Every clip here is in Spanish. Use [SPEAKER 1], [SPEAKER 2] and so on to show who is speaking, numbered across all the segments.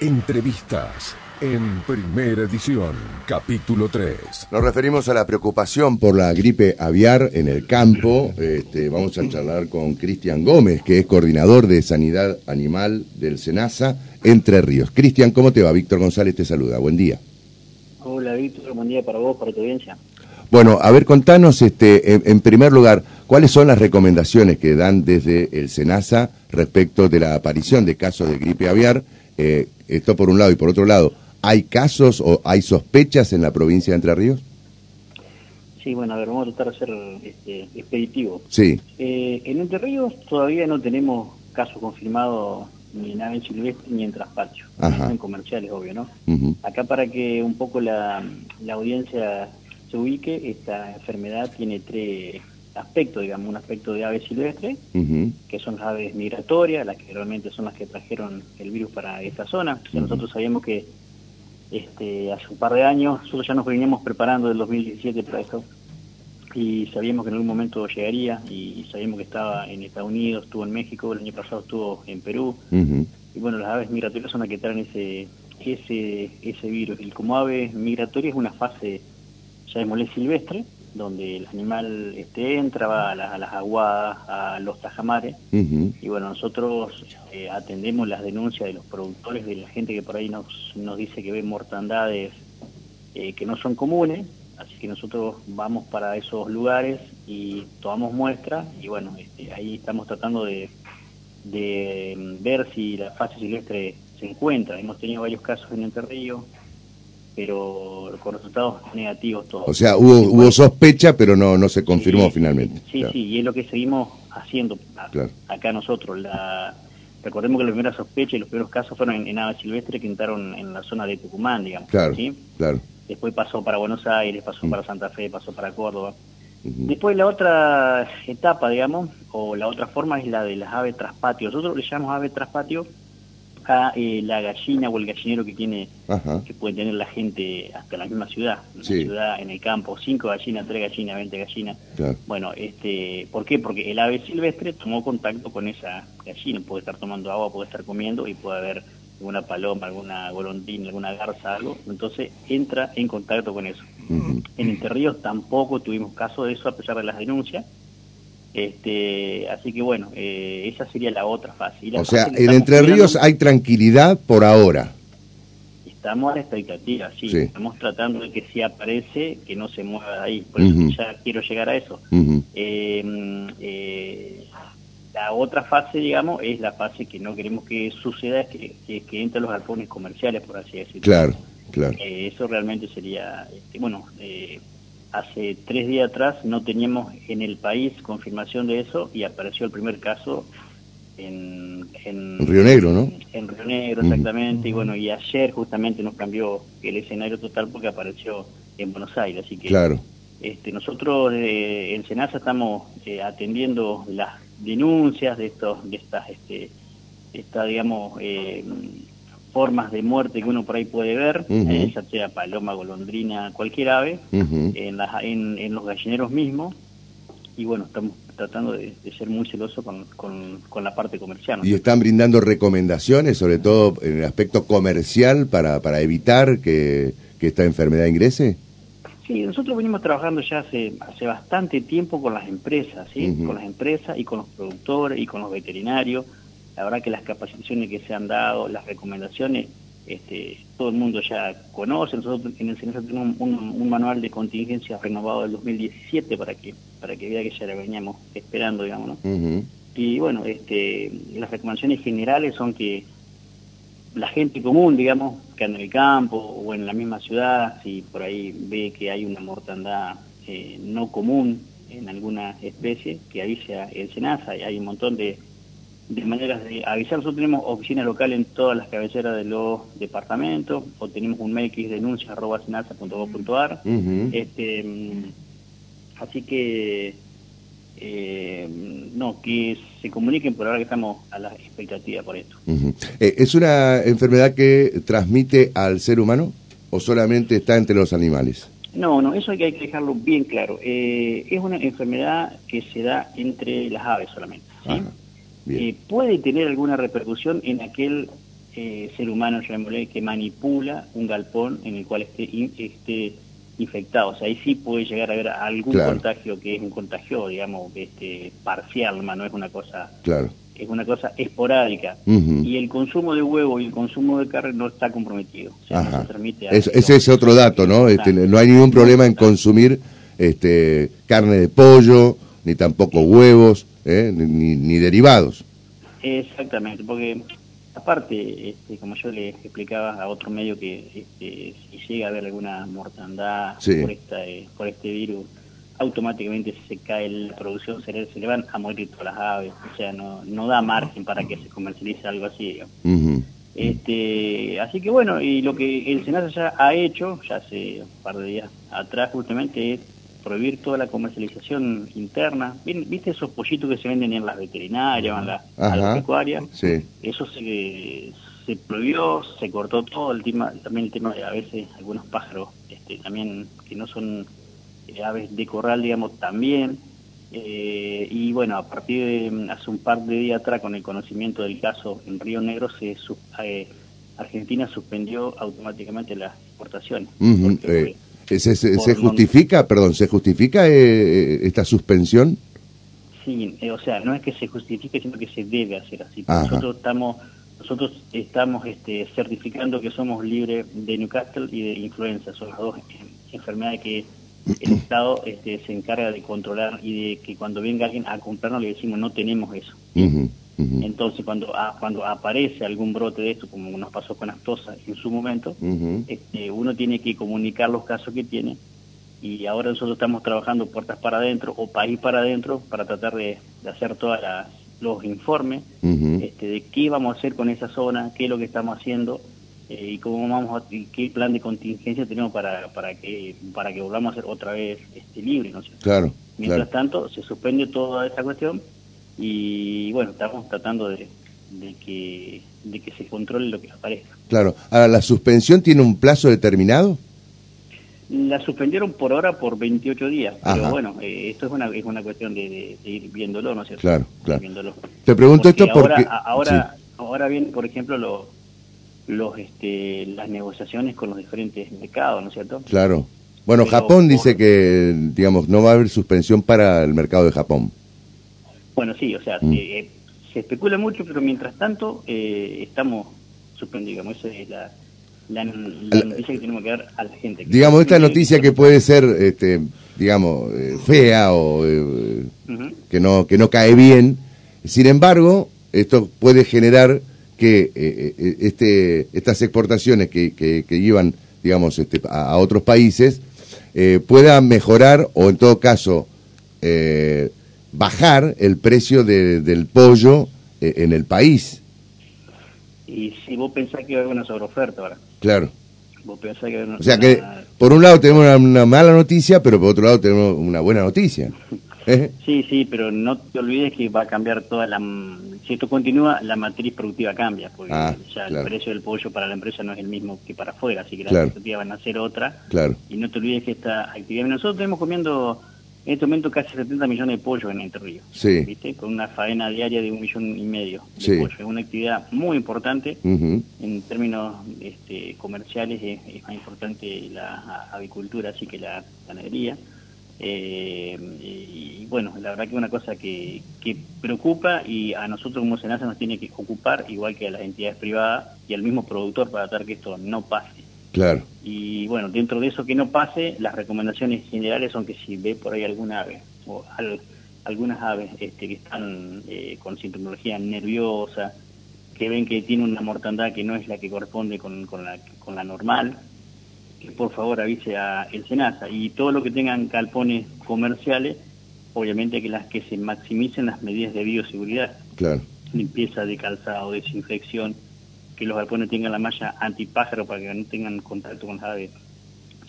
[SPEAKER 1] Entrevistas en primera edición, capítulo 3.
[SPEAKER 2] Nos referimos a la preocupación por la gripe aviar en el campo. Este, vamos a charlar con Cristian Gómez, que es coordinador de Sanidad Animal del SENASA Entre Ríos. Cristian, ¿cómo te va? Víctor González te saluda. Buen día.
[SPEAKER 3] Hola Víctor, buen día para vos, para tu audiencia.
[SPEAKER 2] Bueno, a ver, contanos, este, en, en, primer lugar, ¿cuáles son las recomendaciones que dan desde el SENASA respecto de la aparición de casos de gripe aviar? Eh, esto por un lado, y por otro lado, ¿hay casos o hay sospechas en la provincia de Entre Ríos?
[SPEAKER 3] Sí, bueno, a ver, vamos a tratar de ser este, expeditivo.
[SPEAKER 2] Sí.
[SPEAKER 3] Eh, en Entre Ríos todavía no tenemos casos confirmados ni en ave silvestre ni en traspatio, en comerciales, obvio, ¿no? Acá para que un poco la, la audiencia se ubique, esta enfermedad tiene tres aspectos, digamos, un aspecto de ave silvestre, que son las aves migratorias, las que realmente son las que trajeron el virus para esta zona. Nosotros sabíamos que este, hace un par de años, nosotros ya nos veníamos preparando del 2017 para esto, y sabíamos que en algún momento llegaría, y sabíamos que estaba en Estados Unidos, estuvo en México, el año pasado estuvo en Perú, y bueno, las aves migratorias son las que traen ese, ese, ese virus, y como ave migratoria es una fase llamémosle silvestre, donde el animal este, entra, va a, las aguadas, a los tajamares, y bueno, nosotros eh, atendemos las denuncias de los productores, de la gente que por ahí nos, nos dice que ve mortandades eh, que no son comunes, así que nosotros vamos para esos lugares y tomamos muestras, y bueno, este, ahí estamos tratando de, de mm, ver si la fase silvestre se encuentra. Hemos tenido varios casos en Entre Ríos, pero con resultados negativos todos.
[SPEAKER 2] O sea, hubo, hubo sospecha, pero no, no se confirmó finalmente.
[SPEAKER 3] Sí, sí, y es lo que seguimos haciendo acá nosotros. La, recordemos que la primera sospecha y los primeros casos fueron en, ave silvestre que entraron en la zona de Tucumán, digamos.
[SPEAKER 2] Claro, claro.
[SPEAKER 3] Después pasó para Buenos Aires, pasó mm. para Santa Fe, pasó para Córdoba. Después la otra etapa, digamos, o la otra forma es la de las aves traspatio. Nosotros le llamamos ave traspatio a eh, la gallina o el gallinero que tiene que puede tener la gente hasta la misma ciudad, una ciudad en el campo, cinco gallinas, tres gallinas, veinte gallinas. Bueno, este, ¿por qué? Porque el ave silvestre tomó contacto con esa gallina, puede estar tomando agua, puede estar comiendo y puede haber alguna paloma, alguna golondrina, alguna garza, algo, entonces entra en contacto con eso. En Entre Ríos tampoco tuvimos caso de eso a pesar de las denuncias este, así que bueno, eh, esa sería la otra fase.
[SPEAKER 2] o sea, en Entre Ríos hay tranquilidad por ahora.
[SPEAKER 3] Estamos a la expectativa, sí. Estamos tratando de que si aparece, que no se mueva de ahí. Por eso ya quiero llegar a eso. Em, eh, la otra fase, digamos, es la fase que no queremos que suceda, es que, que, entren los galpones comerciales, por así decirlo.
[SPEAKER 2] Claro, claro.
[SPEAKER 3] Eh, eso realmente sería, este, bueno, eh, hace tres días atrás no teníamos en el país confirmación de eso y apareció el primer caso en,
[SPEAKER 2] en Río Negro, ¿no?
[SPEAKER 3] En, Río Negro, exactamente, y bueno, y ayer justamente nos cambió el escenario total porque apareció en Buenos Aires, así que
[SPEAKER 2] claro.
[SPEAKER 3] este, nosotros eh, en Senasa estamos eh, atendiendo las denuncias de estos, de estas, este, esta, digamos, eh, formas de muerte que uno por ahí puede ver, eh, ya sea paloma, golondrina, cualquier ave, en, en, los gallineros mismos. Y bueno, estamos tratando de, ser muy celosos con, con, la parte comercial.
[SPEAKER 2] ¿Y están brindando recomendaciones, sobre todo en el aspecto comercial, para, para evitar que, que esta enfermedad ingrese?
[SPEAKER 3] Sí, nosotros venimos trabajando ya hace, hace bastante tiempo con las empresas, ¿sí? con las empresas y con los productores y con los veterinarios la verdad que las capacitaciones que se han dado, las recomendaciones, este, todo el mundo ya conoce. Nosotros en el CENESA tenemos un, manual de contingencia renovado del 2017 para que para que vea que ya la veníamos esperando, digamos, ¿no? Y bueno, este, las recomendaciones generales son que la gente común, digamos, que anda en el campo o en la misma ciudad, si por ahí ve que hay una mortandad eh, no común en alguna especie, que avise el SENASA, hay un montón de de maneras de avisar. Nosotros tenemos oficina local en todas las cabeceras de los departamentos, o tenemos un mail que es denuncia arroba este, mm, así que, eh, no, que se comuniquen por ahora que estamos a la expectativa por esto.
[SPEAKER 2] Eh, ¿Es una enfermedad que transmite al ser humano o solamente está entre los animales?
[SPEAKER 3] No, no, eso hay que, dejarlo bien claro. Eh, es una enfermedad que se da entre las aves solamente. ¿sí? Puede tener alguna repercusión en aquel eh, ser humano, llamémosle, que manipula un galpón en el cual esté, esté infectado. O sea, ahí sí puede llegar a haber algún contagio que es un contagio, digamos, este, parcial, no es una cosa...
[SPEAKER 2] Claro
[SPEAKER 3] es una cosa esporádica y el consumo de huevo y el consumo de carne no está comprometido.
[SPEAKER 2] ese es otro dato, ¿no? Este, no hay ningún problema en consumir este, carne de pollo, ni tampoco huevos, ¿eh? ni, derivados.
[SPEAKER 3] Exactamente, porque aparte, este, como yo le explicaba a otro medio que este, si llega a haber alguna mortandad por, esta, eh, por este virus, automáticamente se cae la producción, se se le van a morir todas las aves, o sea, no, no da margen para que se comercialice algo así. este, así que bueno, y lo que el Senado ya ha hecho, ya hace un par de días atrás justamente, es prohibir toda la comercialización interna. ¿Viste esos pollitos que se venden en las veterinarias, en las, pecuarias? Eso se, se prohibió, se cortó todo el tema, también el tema de a veces algunos pájaros este, también que no son eh, aves de corral, digamos, también. Eh, y bueno, a partir de mm, hace un par de días atrás, con el conocimiento del caso en Río Negro, se eh, Argentina suspendió automáticamente las exportaciones.
[SPEAKER 2] ¿Se, justifica, perdón, se justifica esta suspensión?
[SPEAKER 3] Sí, o sea, no es que se justifique, sino que se debe hacer así. Nosotros estamos nosotros estamos este, certificando que somos libres de Newcastle y de influenza, son las dos enfermedades que el Estado este, se encarga de controlar y de que cuando venga alguien a comprarnos le decimos no tenemos eso. Entonces cuando cuando aparece algún brote de esto, como nos pasó con Astosa en su momento, este, uno tiene que comunicar los casos que tiene y ahora nosotros estamos trabajando puertas para adentro o país para adentro para tratar de, hacer todos los informes este, de qué vamos a hacer con esa zona, qué es lo que estamos haciendo eh, y cómo vamos a, qué plan de contingencia tenemos para, para que para que volvamos a ser otra vez este, libre ¿no
[SPEAKER 2] Claro.
[SPEAKER 3] Mientras tanto, se suspende toda esta cuestión y bueno, estamos tratando de, de que de que se controle lo que aparezca.
[SPEAKER 2] Claro. Ahora, ¿la suspensión tiene un plazo determinado?
[SPEAKER 3] La suspendieron por ahora por 28 días, pero bueno, eh, esto es una, es una cuestión de, ir viéndolo, ¿no es cierto?
[SPEAKER 2] Claro, claro. Te pregunto esto porque...
[SPEAKER 3] Ahora, ahora, ahora bien, por ejemplo, lo, los este, las negociaciones con los diferentes mercados, ¿no es cierto?
[SPEAKER 2] Claro. Bueno, Japón dice que, digamos, no va a haber suspensión para el mercado de Japón.
[SPEAKER 3] Bueno, sí, o sea, mm. eh, se, especula mucho, pero mientras tanto eh, estamos suspendidos. Esa es la, la, noticia que tenemos que dar a la gente.
[SPEAKER 2] digamos, esta noticia que puede ser, este, digamos, eh, fea o que, no, que no cae bien, sin embargo, esto puede generar que eh, este, estas exportaciones que, que, iban, digamos, este, a, otros países puedan mejorar o en todo caso bajar el precio del pollo en el país.
[SPEAKER 3] Y si vos pensás que va a haber una sobreoferta ahora.
[SPEAKER 2] Claro.
[SPEAKER 3] Vos pensás que
[SPEAKER 2] o sea que, por un lado tenemos una, mala noticia, pero por otro lado tenemos una buena noticia.
[SPEAKER 3] Sí, sí, pero no te olvides que va a cambiar toda la... Si esto continúa, la matriz productiva cambia, porque ah, ya el precio del pollo para la empresa no es el mismo que para afuera, así que las expectativas van a ser otra.
[SPEAKER 2] Claro.
[SPEAKER 3] Y no te olvides que esta actividad... Nosotros tenemos comiendo en este momento casi 70 millones de pollo en Entre Ríos,
[SPEAKER 2] sí.
[SPEAKER 3] ¿viste? Con una faena diaria de un millón y medio de pollo. Es una actividad muy importante. En términos este, comerciales es, es, más importante la avicultura, así que la ganadería. Eh, y, bueno, la verdad que es una cosa que, que preocupa y a nosotros como Senasa nos tiene que ocupar, igual que a las entidades privadas y al mismo productor para tratar que esto no pase.
[SPEAKER 2] Claro.
[SPEAKER 3] Y bueno, dentro de eso que no pase, las recomendaciones generales son que si ve por ahí alguna ave o algunas aves este, que están eh, con sintomología nerviosa, que ven que tiene una mortandad que no es la que corresponde con, con, la, con la normal, por favor avise a el SENASA y todo lo que tengan calpones comerciales, obviamente que las que se maximicen las medidas de bioseguridad.
[SPEAKER 2] Claro.
[SPEAKER 3] Limpieza de calzado, desinfección, que los galpones tengan la malla antipájaro para que no tengan contacto con las aves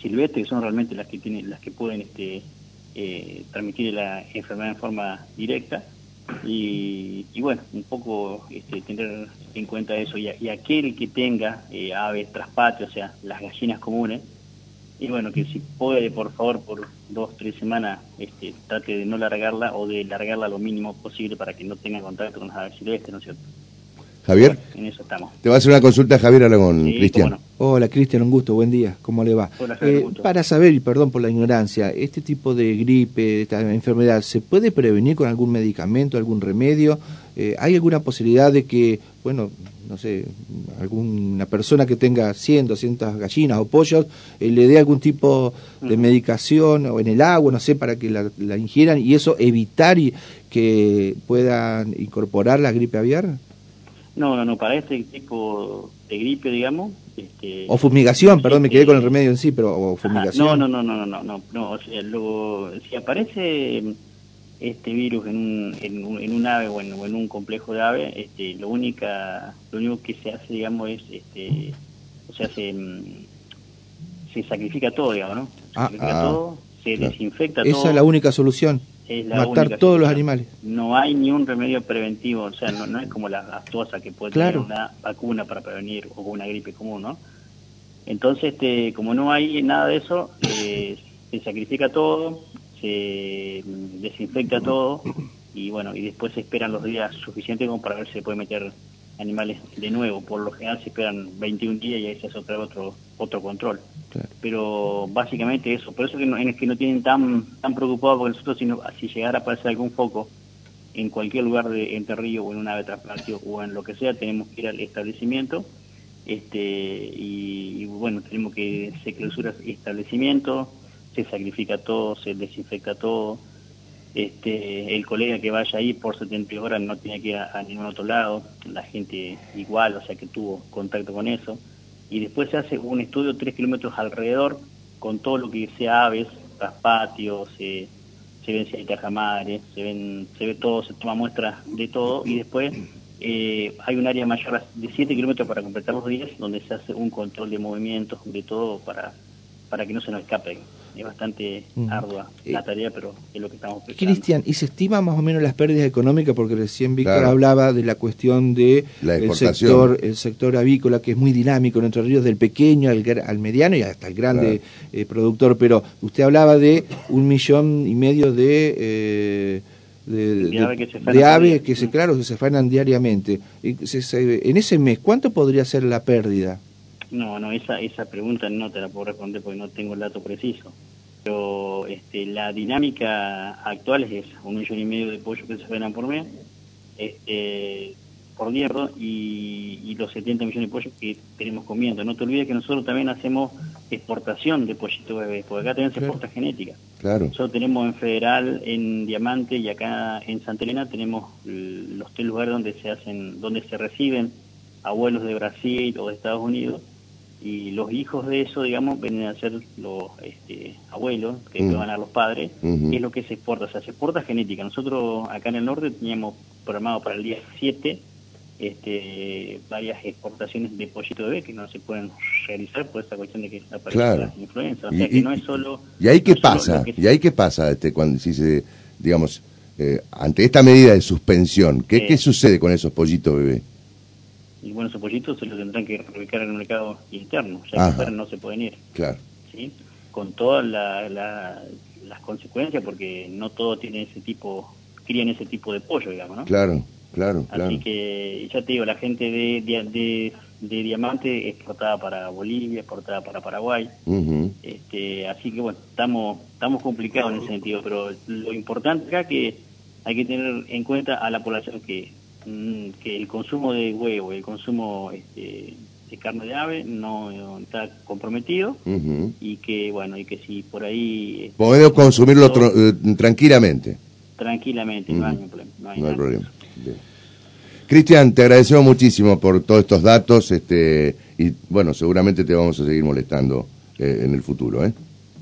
[SPEAKER 3] silvestres, que son realmente las que tienen, las que pueden este, eh, transmitir la enfermedad en forma directa. Y, bueno, un poco este, tener en cuenta eso. Y, aquel que tenga eh, aves traspatio, o sea, las gallinas comunes, y bueno, que si puede, por favor, por dos, tres semanas, este, trate de no largarla o de largarla lo mínimo posible para que no tenga contacto con las aves silvestres, ¿no es cierto?
[SPEAKER 2] Javier.
[SPEAKER 3] en eso estamos.
[SPEAKER 2] Te va a hacer una consulta Javier Aragón, Cristian.
[SPEAKER 4] Hola Cristian, un gusto, buen día, ¿cómo le va?
[SPEAKER 3] Hola, Javier,
[SPEAKER 4] eh, para saber, y perdón por la ignorancia, ¿este tipo de gripe, esta enfermedad, se puede prevenir con algún medicamento, algún remedio? Eh, ¿Hay alguna posibilidad de que, bueno, no sé, alguna persona que tenga 100, 200 gallinas o pollos, eh, le dé algún tipo de medicación o en el agua, no sé, para que la, la ingieran y eso evitar y que puedan incorporar la gripe aviar?
[SPEAKER 3] No, no, no, para este tipo de gripe, digamos.
[SPEAKER 4] Este, o fumigación, perdón, me quedé con el remedio en sí, pero o fumigación.
[SPEAKER 3] no, no, no, no, no, no, no, o sea, luego, si aparece este virus en un, en un, ave o en, un complejo de ave, este, lo, única, lo único que se hace, digamos, es, este, o sea, se, se sacrifica todo, digamos, ¿no? Se ah, sacrifica ah, todo, se desinfecta todo.
[SPEAKER 4] Esa es la única solución matar todos los animales.
[SPEAKER 3] No hay ni un remedio preventivo, o sea, no, es como la aftosa que puede tener una vacuna para prevenir o una gripe común, ¿no? Entonces, este, como no hay nada de eso, eh, se sacrifica todo, se desinfecta todo y bueno, y después se esperan los días suficientes como para ver si se puede meter animales de nuevo. Por lo general se esperan 21 días y ahí se hace otra otro otro control. Pero básicamente eso, por eso que no, es que no tienen tan tan preocupados porque nosotros si, si llegara a aparecer algún foco en cualquier lugar de Entre Río o en una ave trasplante o en lo que sea, tenemos que ir al establecimiento este y, bueno, tenemos que se clausura establecimiento, se sacrifica todo, se desinfecta todo este, el colega que vaya ahí por 70 horas no tiene que ir a, ningún otro lado, la gente igual, o sea que tuvo contacto con eso. Y después se hace un estudio tres kilómetros alrededor con todo lo que sea aves, traspatios, se ven si hay tajamares, se, ven, se ve todo, se toma muestras de todo y después eh, hay un área mayor de 7 kilómetros para completar los días donde se hace un control de movimientos, de todo para, para que no se nos escape es bastante mm. ardua la tarea, pero es lo que estamos pensando.
[SPEAKER 4] Cristian, ¿y se estima más o menos las pérdidas económicas? Porque recién Víctor hablaba de la cuestión de el sector, el sector avícola, que es muy dinámico en Entre Ríos, del pequeño al, al mediano y hasta el grande eh, productor, pero usted hablaba de un millón y medio de... Eh, de, aves que se, claro, que se fanan diariamente. en ese mes, ¿cuánto podría ser la pérdida?
[SPEAKER 3] No, no, esa, esa pregunta no te la puedo responder porque no tengo el dato preciso. Pero este, la dinámica actual es un millón y medio de pollos que se venden por mes, este, por día, y, los 70 millones de pollos que tenemos comiendo. No te olvides que nosotros también hacemos exportación de pollito bebé, porque acá también se exporta genética.
[SPEAKER 2] Claro.
[SPEAKER 3] Nosotros tenemos en Federal, en Diamante y acá en Santa Elena tenemos los tres lugares donde se hacen, donde se reciben abuelos de Brasil o de Estados Unidos y los hijos de eso, digamos, vienen a ser los este, abuelos, que mm. van a los padres, y es lo que se exporta, o sea, se exporta genética. Nosotros acá en el norte teníamos programado para el día 7 este, varias exportaciones de pollito bebé que no se pueden realizar por esa cuestión de que aparece la influenza. O sea, que no es solo...
[SPEAKER 2] ¿Y ahí qué pasa? ¿Y ahí qué pasa este, cuando si se, digamos, eh, ante esta medida de suspensión? ¿Qué, ¿Qué sucede con esos pollitos bebé?
[SPEAKER 3] Y bueno, esos pollitos se los tendrán que reubicar en el mercado interno, ya que no se pueden ir.
[SPEAKER 2] Claro.
[SPEAKER 3] ¿sí? Con todas las consecuencias, porque no todo tiene ese tipo, crían ese tipo de pollo, digamos, ¿no?
[SPEAKER 2] Claro, claro,
[SPEAKER 3] Así que, ya te digo, la gente de, de, de, Diamante exportada para Bolivia, exportada para Paraguay. este, así que, bueno, estamos, estamos complicados en ese sentido, pero lo importante acá que hay que tener en cuenta a la población que que el consumo de huevo, el consumo este, de carne de ave no, está comprometido y que bueno y que si por ahí
[SPEAKER 2] este, podemos consumirlo eh, tranquilamente.
[SPEAKER 3] Tranquilamente no hay, problema,
[SPEAKER 2] Cristian te agradecemos muchísimo por todos estos datos este y bueno seguramente te vamos a seguir molestando eh, en el futuro ¿eh?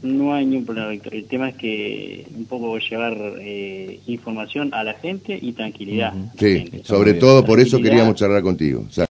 [SPEAKER 3] No hay ningún problema, Víctor. El tema es que un poco llevar eh, información a la gente y tranquilidad.
[SPEAKER 2] Sí, sobre todo por eso queríamos charlar contigo.